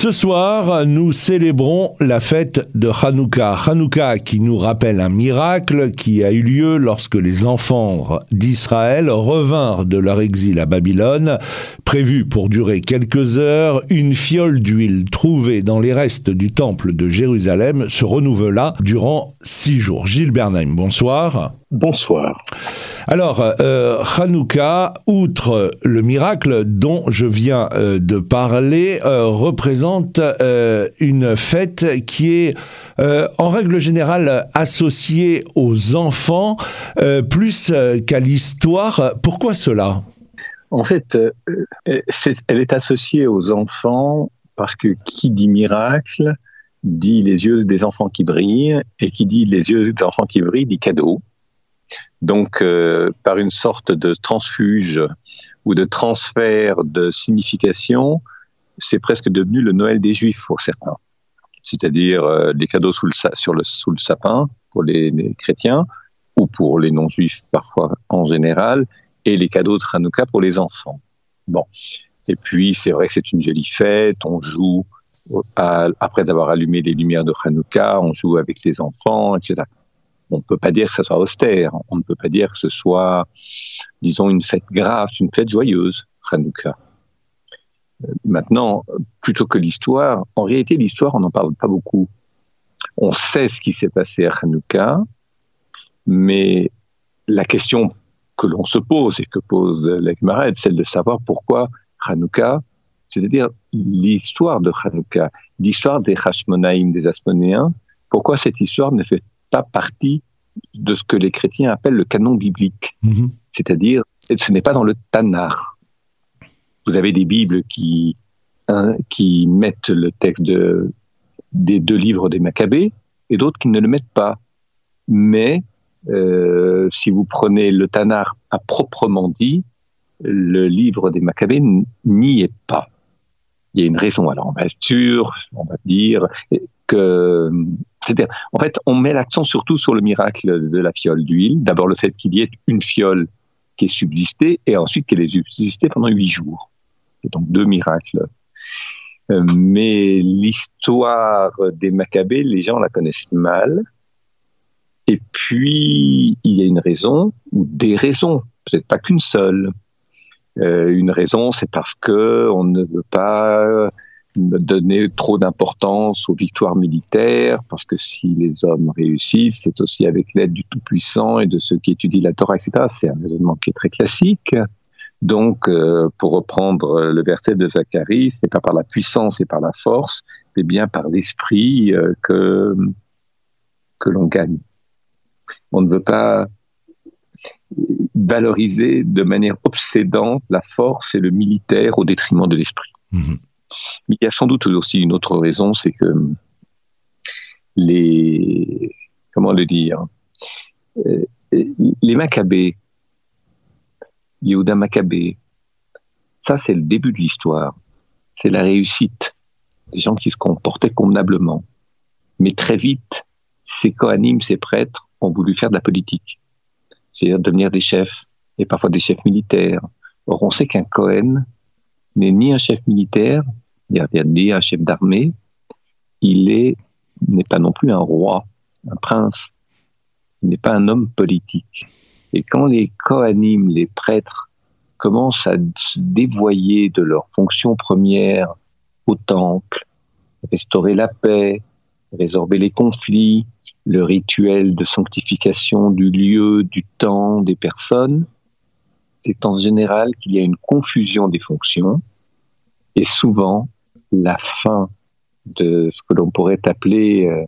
Ce soir, nous célébrons la fête de Hanouka. Hanouka qui nous rappelle un miracle qui a eu lieu lorsque les enfants d'Israël revinrent de leur exil à Babylone. Prévu pour durer quelques heures, une fiole d'huile trouvée dans les restes du temple de Jérusalem se renouvela durant six jours. Gilles Bernheim, bonsoir. Bonsoir. Alors, euh, Hanouka, outre le miracle dont je viens euh, de parler, euh, représente euh, une fête qui est en règle générale associée aux enfants plus qu'à l'histoire. Pourquoi cela? En fait, elle est associée aux enfants parce que qui dit miracle dit les yeux des enfants qui brillent et qui dit les yeux des enfants qui brillent dit cadeau. Donc, euh, par une sorte de transfuge ou de transfert de signification, c'est presque devenu le Noël des Juifs pour certains. C'est-à-dire euh, les cadeaux sous le, sur le, sapin pour les, chrétiens ou pour les non-juifs parfois en général, et les cadeaux de Hanouka pour les enfants. Bon. Et puis, c'est vrai que c'est une jolie fête, on joue, à, après avoir allumé les lumières de Hanouka, on joue avec les enfants, etc on ne peut pas dire que ce soit austère, on ne peut pas dire que ce soit, disons, une fête grave, une fête joyeuse, Hanouka. Euh, maintenant, plutôt que l'histoire, en réalité, l'histoire, on n'en parle pas beaucoup. On sait ce qui s'est passé à Hanouka, mais la question que l'on se pose et que pose la c'est celle de savoir pourquoi Hanouka, c'est-à-dire l'histoire de Hanouka, l'histoire des Hashmonaïm, des Asmonéens, pourquoi cette histoire ne fait pas partie de ce que les chrétiens appellent le canon biblique. Mhm. C'est-à-dire, ce n'est pas dans le Tanar. Vous avez des Bibles qui, hein, qui mettent le texte de, des deux livres des Maccabées et d'autres qui ne le mettent pas. Mais euh, si vous prenez le Tanar à proprement dit, le livre des Maccabées n'y est pas. Il y a une raison. Alors on va être sûr, on va dire que c'est-à-dire, en fait, on met l'accent surtout sur le miracle de la fiole d'huile. D'abord, le fait qu'il y ait une fiole qui est subsistée et ensuite qu'elle ait subsisté pendant huit jours. Donc deux miracles. Euh, mais l'histoire des Maccabées, les gens la connaissent mal. Et puis, il y a une raison, ou des raisons, peut-être pas qu'une seule. Euh, une raison, c'est parce que on ne veut pas donner trop d'importance aux victoires militaires, parce que si les hommes réussissent, c'est aussi avec l'aide du Tout-Puissant et de ceux qui étudient la Torah, etc. C'est un raisonnement qui est très classique. Donc, euh, pour reprendre le verset de Zacharie, c'est pas par la puissance et par la force, mais bien par l'esprit euh, que que l'on gagne. On ne veut pas valoriser de manière obsédante la force et le militaire au détriment de l'esprit. Mm-hmm. Mais il y a sans doute aussi une autre raison, c'est que les comment le dire euh, les Maccabées, Yehuda Maccabée, ça c'est le début de l'histoire, c'est la réussite des gens qui se comportaient convenablement. Mais très vite, ces Kohanim, ces prêtres, ont voulu faire de la politique, c'est-à-dire devenir des chefs, et parfois des chefs militaires. Or, on sait qu'un Cohen n'est ni un chef militaire, ni un chef d'armée, il est n'est pas non plus un roi, un prince, il n'est pas un homme politique. Et quand les Kohanim, les prêtres, commencent à se dévoyer de leur fonction première au temple, restaurer la paix, résorber les conflits, le rituel de sanctification du lieu, du temps, des personnes, c'est en général qu'il y a une confusion des fonctions et souvent la fin de ce que l'on pourrait appeler euh,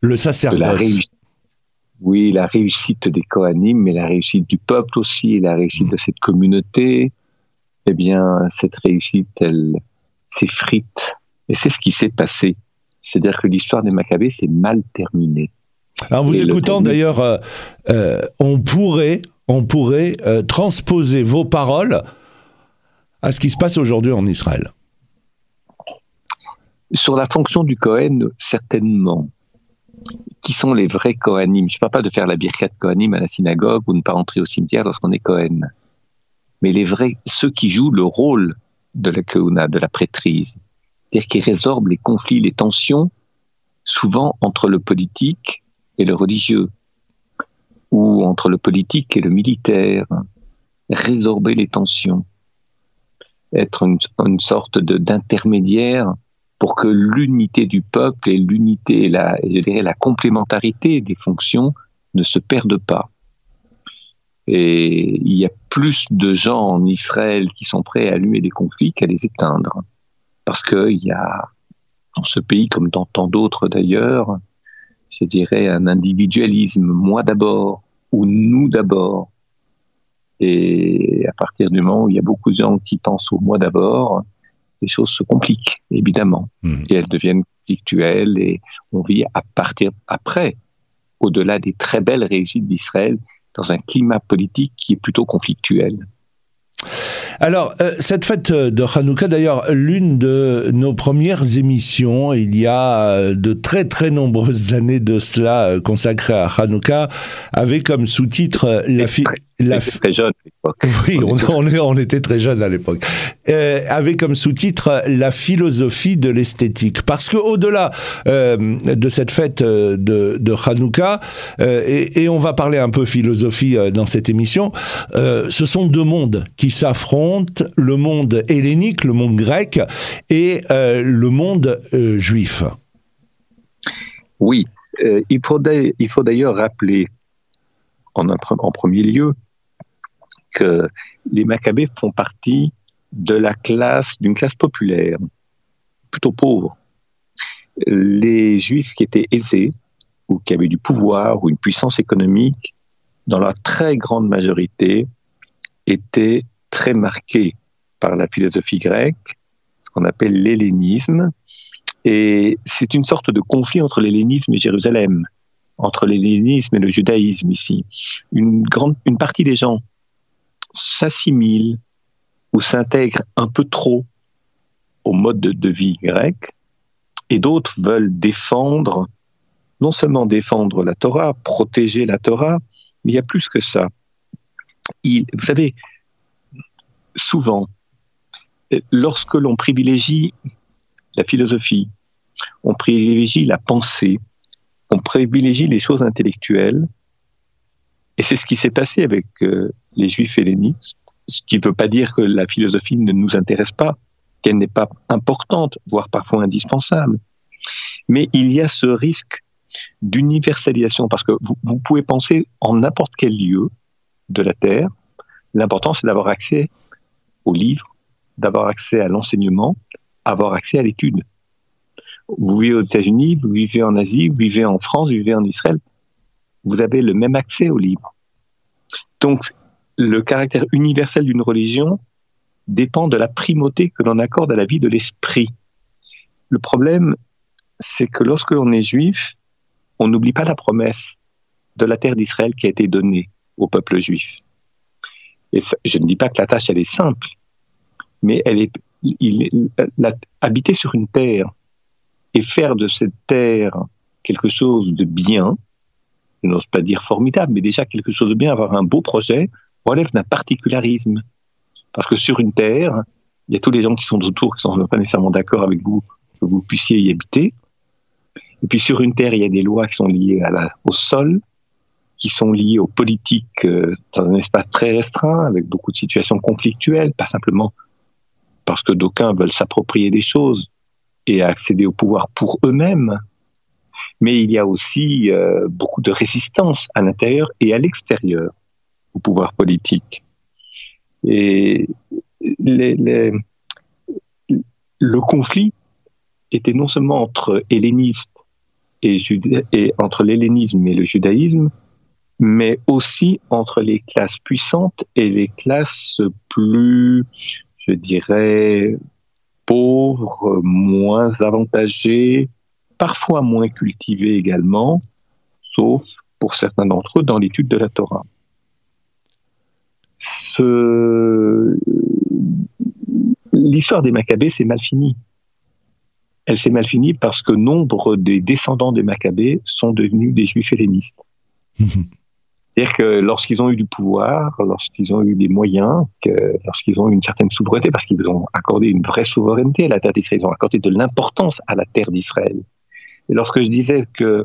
le sacerdoce. oui, la réussite des Kohanim, mais la réussite du peuple aussi, la réussite de cette communauté. Eh bien, cette réussite, elle s'effrite. Et c'est ce qui s'est passé. C'est-à-dire que l'histoire des Maccabées s'est mal terminée. Alors, vous écoutant d'ailleurs, euh, euh, on pourrait, on pourrait transposer vos paroles à ce qui se passe aujourd'hui en Israël. Sur la fonction du Cohen, certainement. Qui sont les vrais Kohanim Je ne parle pas de faire la birkat Kohanim à la synagogue ou ne pas entrer au cimetière lorsqu'on est Cohen. Mais les vrais, ceux qui jouent le rôle de la Keuna, de la prêtrise. c'est-à-dire qui résorbe les conflits, les tensions, souvent entre le politique et le religieux, ou entre le politique et le militaire, résorber les tensions, être une, sorte d'intermédiaire pour que l'unité du peuple et l'unité, la, je dirais, la complémentarité des fonctions ne se perdent pas. Et il y a plus de gens en Israël qui sont prêts à allumer des conflits qu'à les éteindre. Parce qu'il y a, dans ce pays, comme dans tant d'autres d'ailleurs, je dirais un individualisme, moi d'abord, ou nous d'abord. Et à partir du moment où il y a beaucoup de gens qui pensent au moi d'abord, les choses se compliquent, évidemment. Mmh. Et elles deviennent conflictuelles et on vit à partir après, au-delà des très belles réussites d'Israël, dans un climat politique qui est plutôt conflictuel. Alors, euh, cette fête de Hanouka, d'ailleurs, l'une de nos premières émissions, il y a euh, de très très nombreuses années de cela euh, consacrées à Hanouka, avait comme sous-titre la, fille la... très jeune à l'époque. Oui, on, était très jeune à l'époque. Euh, avait comme sous-titre la philosophie de l'esthétique. Parce que au-delà euh, de cette fête euh, de, de Hanouka, euh, et, et, on va parler un peu philosophie euh, dans cette émission, ce sont deux mondes qui s'affrontent, le monde hellénique, le monde grec, et le monde juif. Oui, il faut d'ailleurs rappeler en, en premier lieu que les Maccabées font partie de la classe, d'une classe populaire, plutôt pauvre. Les Juifs qui étaient aisés, ou qui avaient du pouvoir, ou une puissance économique, dans la très grande majorité, étaient très marqués par la philosophie grecque, ce qu'on appelle l'hellénisme. Et c'est une sorte de conflit entre l'hellénisme et Jérusalem, entre l'hellénisme et le judaïsme ici. Une, grande, une partie des gens s'assimile ou s'intègre un peu trop au mode de, vie grec, et d'autres veulent défendre, non seulement défendre la Torah, protéger la Torah, mais il y a plus que ça. vous savez, souvent, lorsque l'on privilégie la philosophie, on privilégie la pensée, on privilégie les choses intellectuelles, et c'est ce qui s'est passé avec euh, les juifs helléniques, ce qui ne veut pas dire que la philosophie ne nous intéresse pas, qu'elle n'est pas importante, voire parfois indispensable. Mais il y a ce risque d'universalisation, parce que vous, pouvez penser en n'importe quel lieu de la Terre, l'important c'est d'avoir accès aux livres, d'avoir accès à l'enseignement, avoir accès à l'étude. Vous vivez aux États-Unis, vous vivez en Asie, vous vivez en France, vous vivez en Israël, vous avez le même accès aux livres. Donc, le caractère universel d'une religion dépend de la primauté que l'on accorde à la vie de l'esprit. Le problème, c'est que lorsque l'on est juif, on n'oublie pas la promesse de la terre d'Israël qui a été donnée au peuple juif. Et je ne dis pas que la tâche, elle est simple, mais elle est, il, habiter sur une terre et faire de cette terre quelque chose de bien, je n'ose pas dire formidable, mais déjà quelque chose de bien, avoir un beau projet, relève d'un particularisme. Parce que sur une terre, il y a tous les gens qui sont autour, qui sont pas nécessairement d'accord avec vous, que vous puissiez y habiter. Et puis sur une terre, il y a des lois qui sont liées au sol, qui sont liées aux politiques euh, dans un espace très restreint, avec beaucoup de situations conflictuelles, pas simplement parce que d'aucuns veulent s'approprier des choses et accéder au pouvoir pour eux-mêmes, mais il y a aussi euh, beaucoup de résistance à l'intérieur et à l'extérieur au pouvoir politique. Et le conflit était non seulement entre hellénistes et, et entre l'hellénisme et le judaïsme, mais aussi entre les classes puissantes et les classes plus, je dirais, pauvres, moins avantagées, parfois moins cultivés également, sauf pour certains d'entre eux dans l'étude de la Torah. L'histoire des Maccabées, c'est mal fini. Elle s'est mal finie parce que nombre des descendants des Maccabées sont devenus des juifs hellénistes. C'est-à-dire que lorsqu'ils ont eu du pouvoir, lorsqu'ils ont eu des moyens, lorsqu'ils ont eu une certaine souveraineté, parce qu'ils ont accordé une vraie souveraineté à la terre d'Israël, ils ont accordé de l'importance à la terre d'Israël. Et lorsque je disais que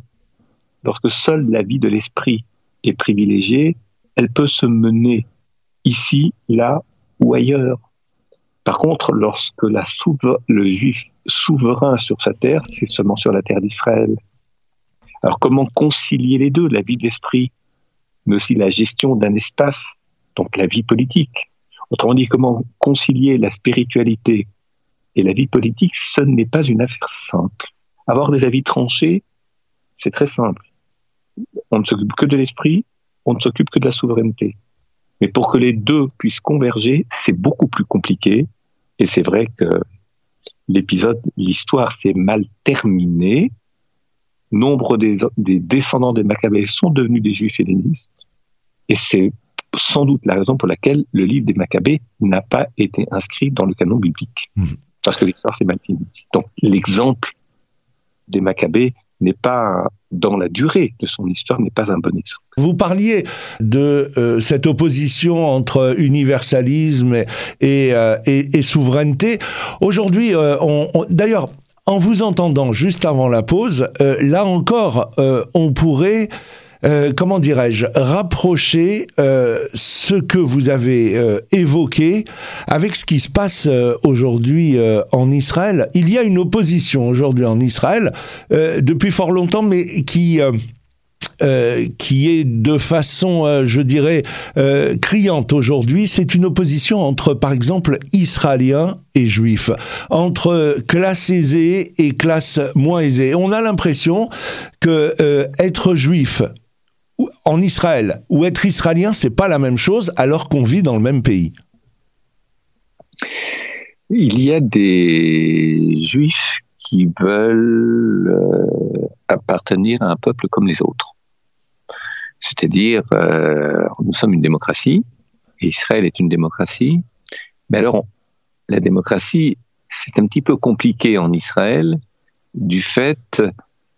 lorsque seule la vie de l'esprit est privilégiée, elle peut se mener ici, là ou ailleurs. Par contre, lorsque le juif souverain sur sa terre, c'est seulement sur la terre d'Israël. Alors comment concilier les deux, la vie de l'esprit mais aussi la gestion d'un espace, donc la vie politique? Autrement dit, comment concilier la spiritualité et la vie politique, ce n'est pas une affaire simple. Avoir des avis tranchés, c'est très simple. On ne s'occupe que de l'esprit, on ne s'occupe que de la souveraineté. Mais pour que les deux puissent converger, c'est beaucoup plus compliqué. Et c'est vrai que l'épisode, l'histoire s'est mal terminée nombre des, descendants des Maccabées sont devenus des juifs hellénistes. Et c'est sans doute la raison pour laquelle le livre des Maccabées n'a pas été inscrit dans le canon biblique. Hmm. Parce que l'histoire s'est mal finie. Donc l'exemple des Maccabées n'est pas dans la durée de son histoire n'est pas un bon exemple. Vous parliez de euh, cette opposition entre universalisme et, euh, souveraineté. Aujourd'hui, euh, d'ailleurs, en vous entendant juste avant la pause, là encore, on pourrait, euh, comment dirais-je, rapprocher ce que vous avez évoqué avec ce qui se passe aujourd'hui en Israël. Il y a une opposition aujourd'hui en Israël depuis fort longtemps, mais qui euh, qui est de façon, euh, je dirais, euh, criante aujourd'hui, c'est une opposition entre, par exemple, Israéliens et Juifs, entre classe aisée et classe moins aisée. On a l'impression que être juif en Israël ou être israélien, c'est pas la même chose alors qu'on vit dans le même pays. Il y a des juifs qui veulent appartenir à un peuple comme les autres. C'est-à-dire, euh, nous sommes une démocratie, et Israël est une démocratie, mais alors la démocratie, c'est un petit peu compliqué en Israël du fait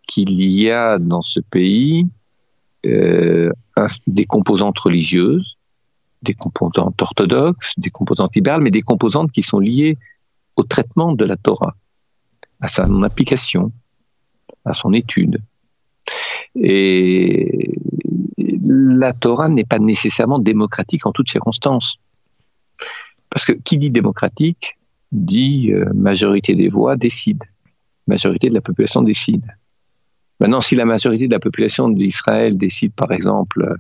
qu'il y a dans ce pays euh, des composantes religieuses, des composantes orthodoxes, des composantes libérales, mais des composantes qui sont liées au traitement de la Torah, à son application, à son étude. Et la Torah n'est pas nécessairement démocratique en toutes circonstances. Parce que qui dit démocratique dit euh, majorité des voix décide, majorité de la population décide. Maintenant, si la majorité de la population d'Israël décide, par exemple,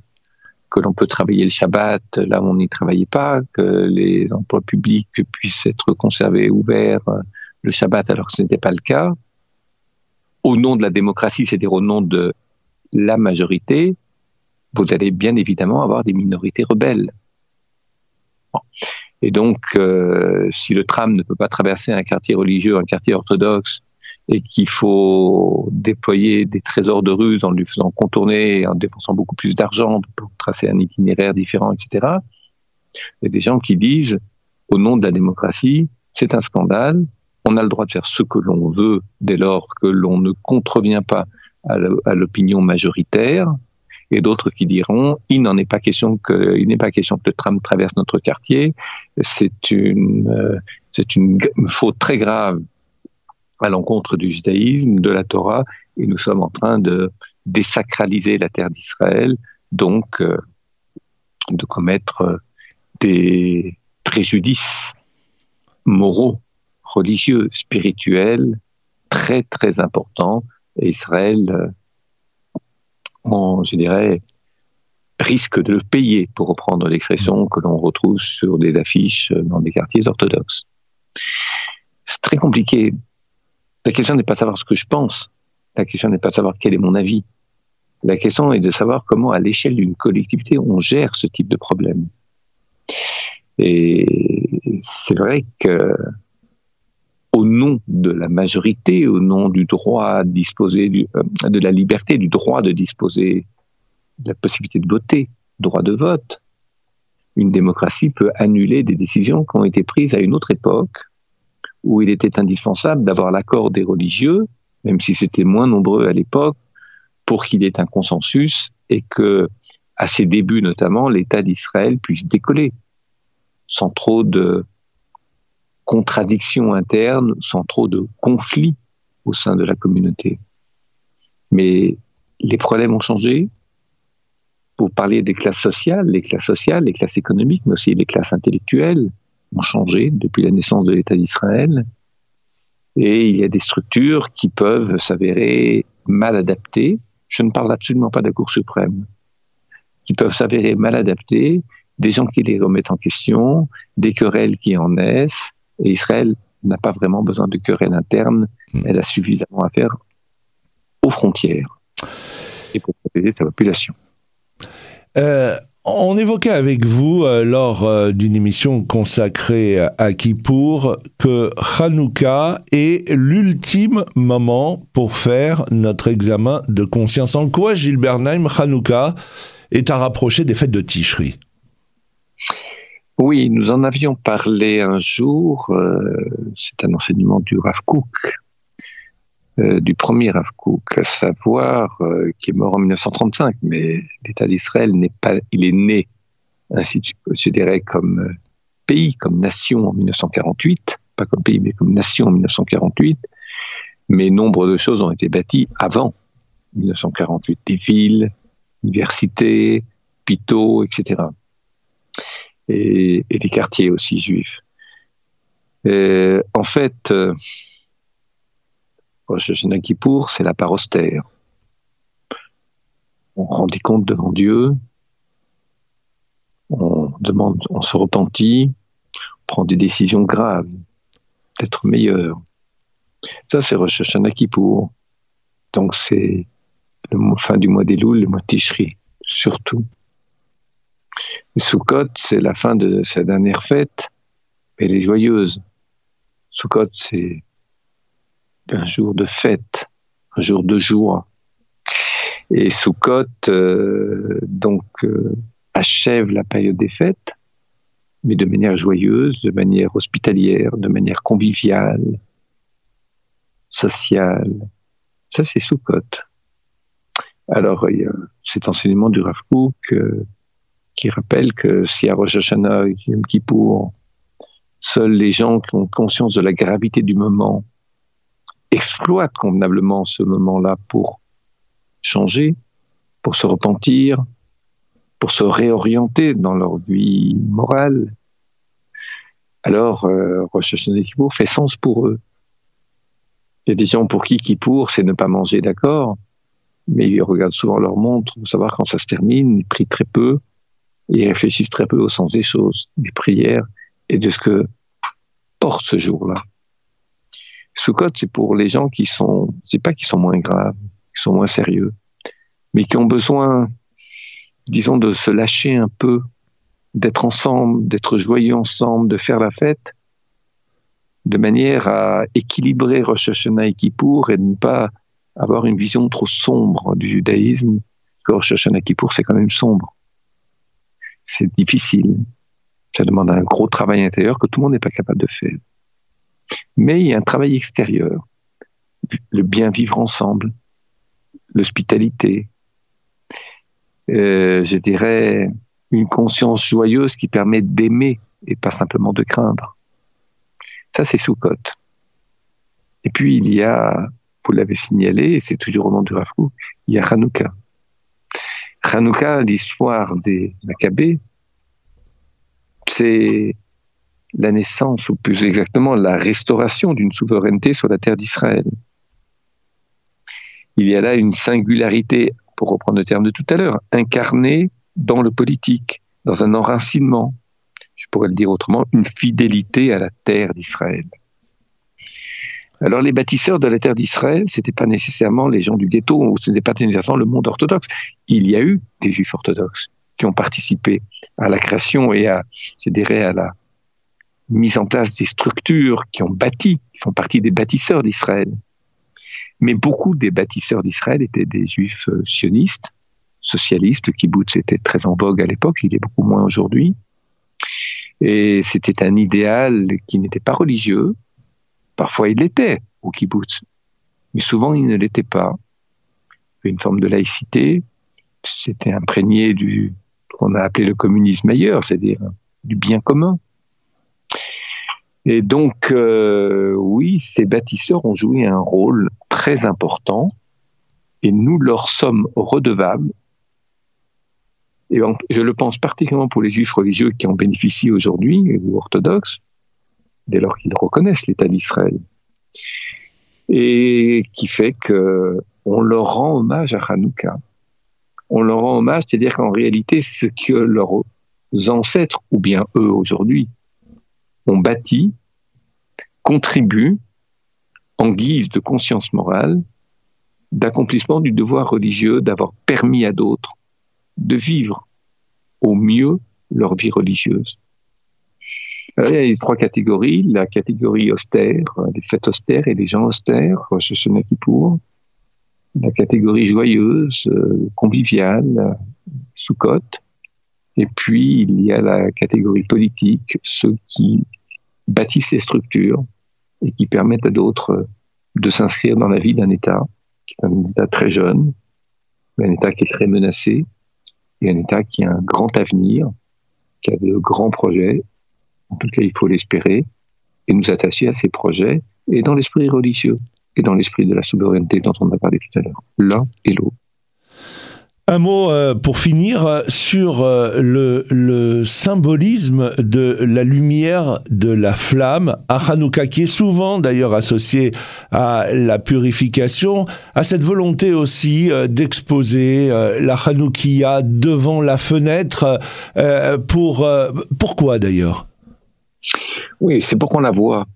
que l'on peut travailler le Shabbat là où on n'y travaillait pas, que les emplois publics puissent être conservés ouverts le Shabbat alors que ce n'était pas le cas, au nom de la démocratie, c'est-à-dire au nom de la majorité, vous allez bien évidemment avoir des minorités rebelles. Et donc, euh, si le tram ne peut pas traverser un quartier religieux, un quartier orthodoxe, et qu'il faut déployer des trésors de ruse en lui faisant contourner, en dépensant beaucoup plus d'argent pour tracer un itinéraire différent, etc., il y a des gens qui disent, au nom de la démocratie, c'est un scandale, on a le droit de faire ce que l'on veut dès lors que l'on ne contrevient pas à l'opinion majoritaire, et d'autres qui diront il n'en est pas question que il n'est pas question que le tram traverse notre quartier. C'est une euh, c'est une faute très grave à l'encontre du judaïsme, de la Torah, et nous sommes en train de désacraliser la terre d'Israël, donc euh, de commettre des préjudices moraux, religieux, spirituels très très importants. Et Israël euh, je dirais, risque de le payer, pour reprendre l'expression que l'on retrouve sur des affiches dans des quartiers orthodoxes. C'est très compliqué. La question n'est pas de savoir ce que je pense. La question n'est pas de savoir quel est mon avis. La question est de savoir comment, à l'échelle d'une collectivité, on gère ce type de problème. Et c'est vrai que au nom de la majorité, au nom du droit à disposer, euh, de la liberté, du droit de disposer, de la possibilité de voter, droit de vote, une démocratie peut annuler des décisions qui ont été prises à une autre époque, où il était indispensable d'avoir l'accord des religieux, même si c'était moins nombreux à l'époque, pour qu'il y ait un consensus et que à ses débuts notamment, l'État d'Israël puisse décoller sans trop de contradictions internes, sans trop de conflits au sein de la communauté. Mais les problèmes ont changé. Pour parler des classes sociales, les classes sociales, les classes économiques, mais aussi les classes intellectuelles ont changé depuis la naissance de l'État d'Israël. Et il y a des structures qui peuvent s'avérer mal adaptées. Je ne parle absolument pas de la Cour suprême. Qui peuvent s'avérer mal adaptées, des gens qui les remettent en question, des querelles qui en naissent. Et Israël n'a pas vraiment besoin de querelles internes. Hmm. Elle a suffisamment à faire aux frontières et pour protéger sa population. Euh, on évoquait avec vous, euh, lors euh, d'une émission consacrée à Kippour, que Hanouka est l'ultime moment pour faire notre examen de conscience. En quoi, Gilbert Naim, Hanouka est à rapprocher des fêtes de Tishri Oui, nous en avions parlé un jour. Euh, c'est un enseignement du Rav Kook, du premier Rav Kook, à savoir qui est mort en 1935, mais l'État d'Israël n'est pas, il est né, ainsi dirais, comme euh, pays, comme nation en 1948, pas comme pays, mais comme nation en 1948, mais nombre de choses ont été bâties avant 1948, des villes, universités, hôpitaux, etc. Et, des quartiers aussi juifs. en fait, euh, Rosh Hashanah c'est la part austère on rendit compte devant Dieu, on demande, on se repentit, on prend des décisions graves, d'être meilleur. Ça, c'est Rosh Hashanah Kippour. Donc, c'est le fin du mois des le mois de Tishri, surtout. Sukkot, c'est la fin de sa dernière fête, elle est joyeuse. Sukkot, c'est un jour de fête, un jour de joie. Et Sukkot, euh, donc, euh, achève la période des fêtes, mais de manière joyeuse, de manière hospitalière, de manière conviviale, sociale. Ça, c'est Sukkot. Alors, il y a cet enseignement du Rav Kook euh, qui rappelle que si à Rosh et Yom Kippour, seuls les gens qui ont conscience de la gravité du moment exploitent convenablement ce moment-là pour changer, pour se repentir, pour se réorienter dans leur vie morale, alors euh, Hashanah Kippour fait sens pour eux. Il y a des gens pour qui Kippour, c'est ne pas manger, d'accord, mais ils regardent souvent leur montre pour savoir quand ça se termine, ils prient très peu, ils réfléchissent très peu au sens des choses, des prières et de ce que porte ce jour-là. Sukkot, c'est pour les gens qui sont, c'est pas qui sont moins graves, qui sont moins sérieux, mais qui ont besoin, disons, de se lâcher un peu, d'être ensemble, d'être joyeux ensemble, de faire la fête, de manière à équilibrer Rosh Hashanah et Kippour et de ne pas avoir une vision trop sombre du judaïsme. Rosh Hashanah et Kippour, c'est quand même sombre. C'est difficile. Ça demande un gros travail intérieur que tout le monde n'est pas capable de faire. Mais il y a un travail extérieur. Le bien vivre ensemble, l'hospitalité, euh, je dirais, une conscience joyeuse qui permet d'aimer et pas simplement de craindre. Ça, c'est Sukkot. Et puis, il y a, vous l'avez signalé, et c'est toujours au nom du Rafou, il y a Hanouka. Hanouka, l'histoire des Maccabées, c'est la naissance, ou plus exactement la restauration d'une souveraineté sur la terre d'Israël. Il y a là une singularité, pour reprendre le terme de tout à l'heure, incarnée dans le politique, dans un enracinement, je pourrais le dire autrement, une fidélité à la terre d'Israël. Alors les bâtisseurs de la terre d'Israël, c'était pas nécessairement les gens du ghetto, ce n'était pas nécessairement le monde orthodoxe. Il y a eu des juifs orthodoxes qui ont participé à la création et à, je dirais, à la mise en place des structures qui ont bâti, qui font partie des bâtisseurs d'Israël. Mais beaucoup des bâtisseurs d'Israël étaient des juifs euh, sionistes, socialistes. Le kibbutz était très en vogue à l'époque, il est beaucoup moins aujourd'hui. Et c'était un idéal qui n'était pas religieux. Parfois il l'était au kibbutz, mais souvent il ne l'était pas. Une forme de laïcité, c'était imprégné du qu'on a appelé le communisme ailleurs, c'est-à-dire du bien commun. Et donc, euh, oui, ces bâtisseurs ont joué un rôle très important et nous leur sommes redevables. Et je le pense particulièrement pour les juifs religieux qui en bénéficient aujourd'hui, ou orthodoxes, dès lors qu'ils reconnaissent l'État d'Israël. Et qui fait que on leur rend hommage à Hanouka. On leur rend hommage, c'est-à-dire qu'en réalité, ce que leurs ancêtres, ou bien eux aujourd'hui, ont bâti, contribue en guise de conscience morale, d'accomplissement du devoir religieux, d'avoir permis à d'autres de vivre au mieux leur vie religieuse. il y a trois catégories, la catégorie austère, les fêtes austères et les gens austères, ce n'est qui pour la catégorie joyeuse, euh, conviviale, sous-cote. Et puis, il y a la catégorie politique, ceux qui bâtissent ces structures et qui permettent à d'autres de s'inscrire dans la vie d'un État, qui est un État très jeune, un État qui est très menacé, et un État qui a un grand avenir, qui a de grands projets. En tout cas, il faut l'espérer, et nous attacher à ces projets, et dans l'esprit religieux et dans l'esprit de la souveraineté dont on a parlé tout à l'heure, l'un et l'autre. Un mot euh, pour finir euh, sur euh, le, symbolisme de la lumière de la flamme à Hanouka, qui est souvent d'ailleurs associé à la purification, à cette volonté aussi d'exposer la Hanoukia devant la fenêtre. pour pourquoi d'ailleurs? Oui, c'est pour qu'on la voit.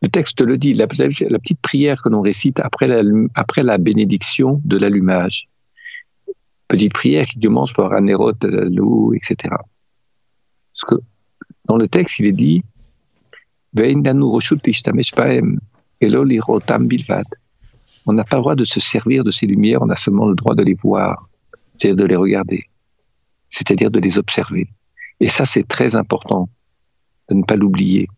Le texte le dit, la, petite prière que l'on récite après la, après la bénédiction de l'allumage. Petite prière qui commence par Anerot, Lou, etc. Parce que dans le texte, il est dit On n'a pas le droit de se servir de ces lumières, on a seulement le droit de les voir, c'est-à-dire de les regarder, c'est-à-dire de les observer. Et ça, c'est très important de ne pas l'oublier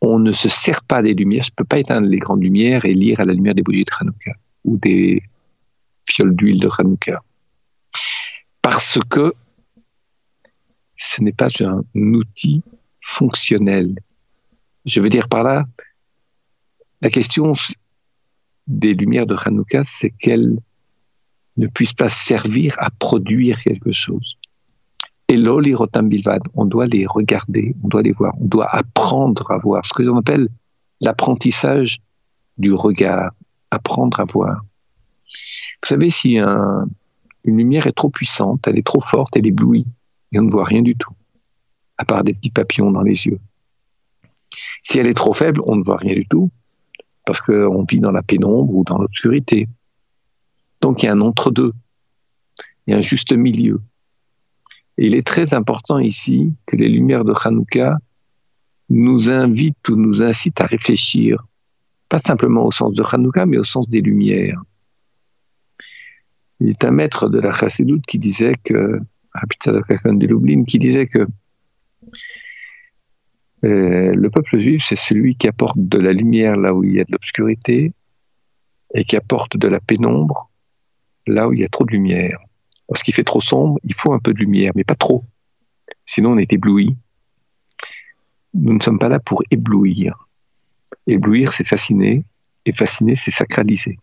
on ne se sert pas des lumières. Je ne peux pas éteindre les grandes lumières et lire à la lumière des bougies de ou des fioles d'huile de Hanouka. Parce que ce n'est pas un outil fonctionnel. Je veux dire par là, la question des lumières de Hanouka, c'est qu'elles ne puissent pas servir à produire quelque chose. Et l'oli bilvad, on doit les regarder, on doit les voir, on doit apprendre à voir, ce que l'on appelle l'apprentissage du regard, apprendre à voir. Vous savez, si une lumière est trop puissante, elle est trop forte, elle éblouit, et on ne voit rien du tout, à part des petits papillons dans les yeux. Si elle est trop faible, on ne voit rien du tout, parce qu'on vit dans la pénombre ou dans l'obscurité. Donc il y a un entre-deux, il y a un juste milieu. Et il est très important ici que les lumières de Hanouka nous invitent ou nous incitent à réfléchir, pas simplement au sens de Hanouka, mais au sens des lumières. Il est un maître de la Chassidoute qui disait que, de Lublin, qui disait que euh, le peuple juif, c'est celui qui apporte de la lumière là où il y a de l'obscurité et qui apporte de la pénombre là où il y a trop de lumière. Lorsqu'il fait trop sombre, il faut un peu de lumière, mais pas trop. Sinon, on est ébloui. Nous ne sommes pas là pour éblouir. Éblouir, c'est fasciner, et fasciner, c'est sacraliser.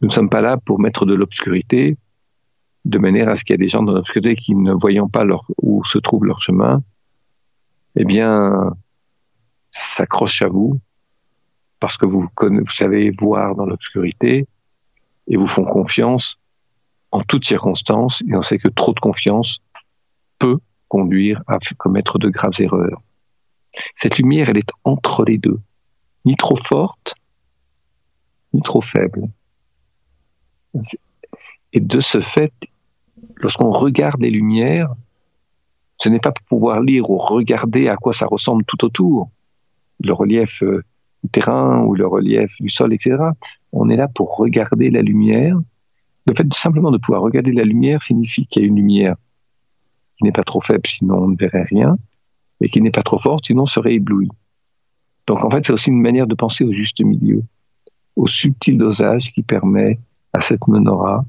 Nous ne sommes pas là pour mettre de l'obscurité, de manière à ce qu'il y ait des gens dans l'obscurité qui, ne voyant pas leur, où se trouve leur chemin, eh bien, s'accrochent à vous, parce que vous, vous savez voir dans l'obscurité, et vous font confiance en toutes circonstances, et on sait que trop de confiance peut conduire à commettre de graves erreurs. Cette lumière, elle est entre les deux, ni trop forte, ni trop faible. Et de ce fait, lorsqu'on regarde les lumières, ce n'est pas pour pouvoir lire ou regarder à quoi ça ressemble tout autour, le relief euh, du terrain ou le relief du sol, etc. On est là pour regarder la lumière le fait de, simplement de pouvoir regarder la lumière signifie qu'il y a une lumière qui n'est pas trop faible, sinon on ne verrait rien, et qui n'est pas trop forte, sinon on serait ébloui. Donc en fait, c'est aussi une manière de penser au juste milieu, au subtil dosage qui permet à cette menorah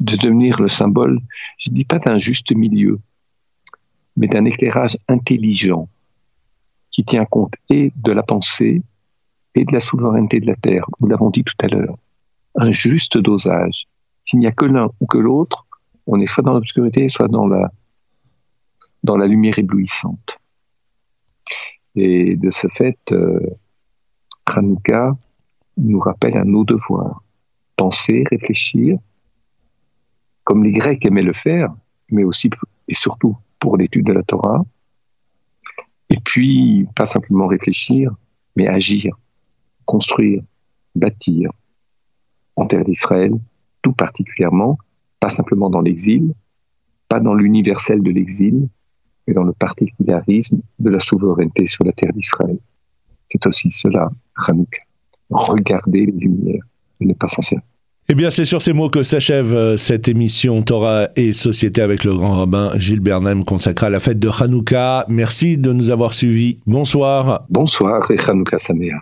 de devenir le symbole, je ne dis pas d'un juste milieu, mais d'un éclairage intelligent qui tient compte et de la pensée et de la souveraineté de la Terre. Nous l'avons dit tout à l'heure. Un juste dosage. S'il n'y a que l'un ou que l'autre, on est soit dans l'obscurité, soit dans la, lumière éblouissante. Et de ce fait, euh, nous rappelle à nos devoirs. Penser, réfléchir, comme les Grecs aimaient le faire, mais aussi et surtout pour l'étude de la Torah. Et puis, pas simplement réfléchir, mais agir, construire, bâtir en terre d'Israël, tout particulièrement, pas simplement dans l'exil, pas dans l'universel de l'exil, mais dans le particularisme de la souveraineté sur la terre d'Israël. C'est aussi cela, Hanouka. Regarder les lumières et ne pas s'en. Eh bien, c'est sur ces mots que s'achève euh, cette émission Torah et Société avec le grand rabbin Gilles Bernheim consacrée à la fête de Hanouka. Merci de nous avoir suivis. Bonsoir. Bonsoir et Hanouka Saméa.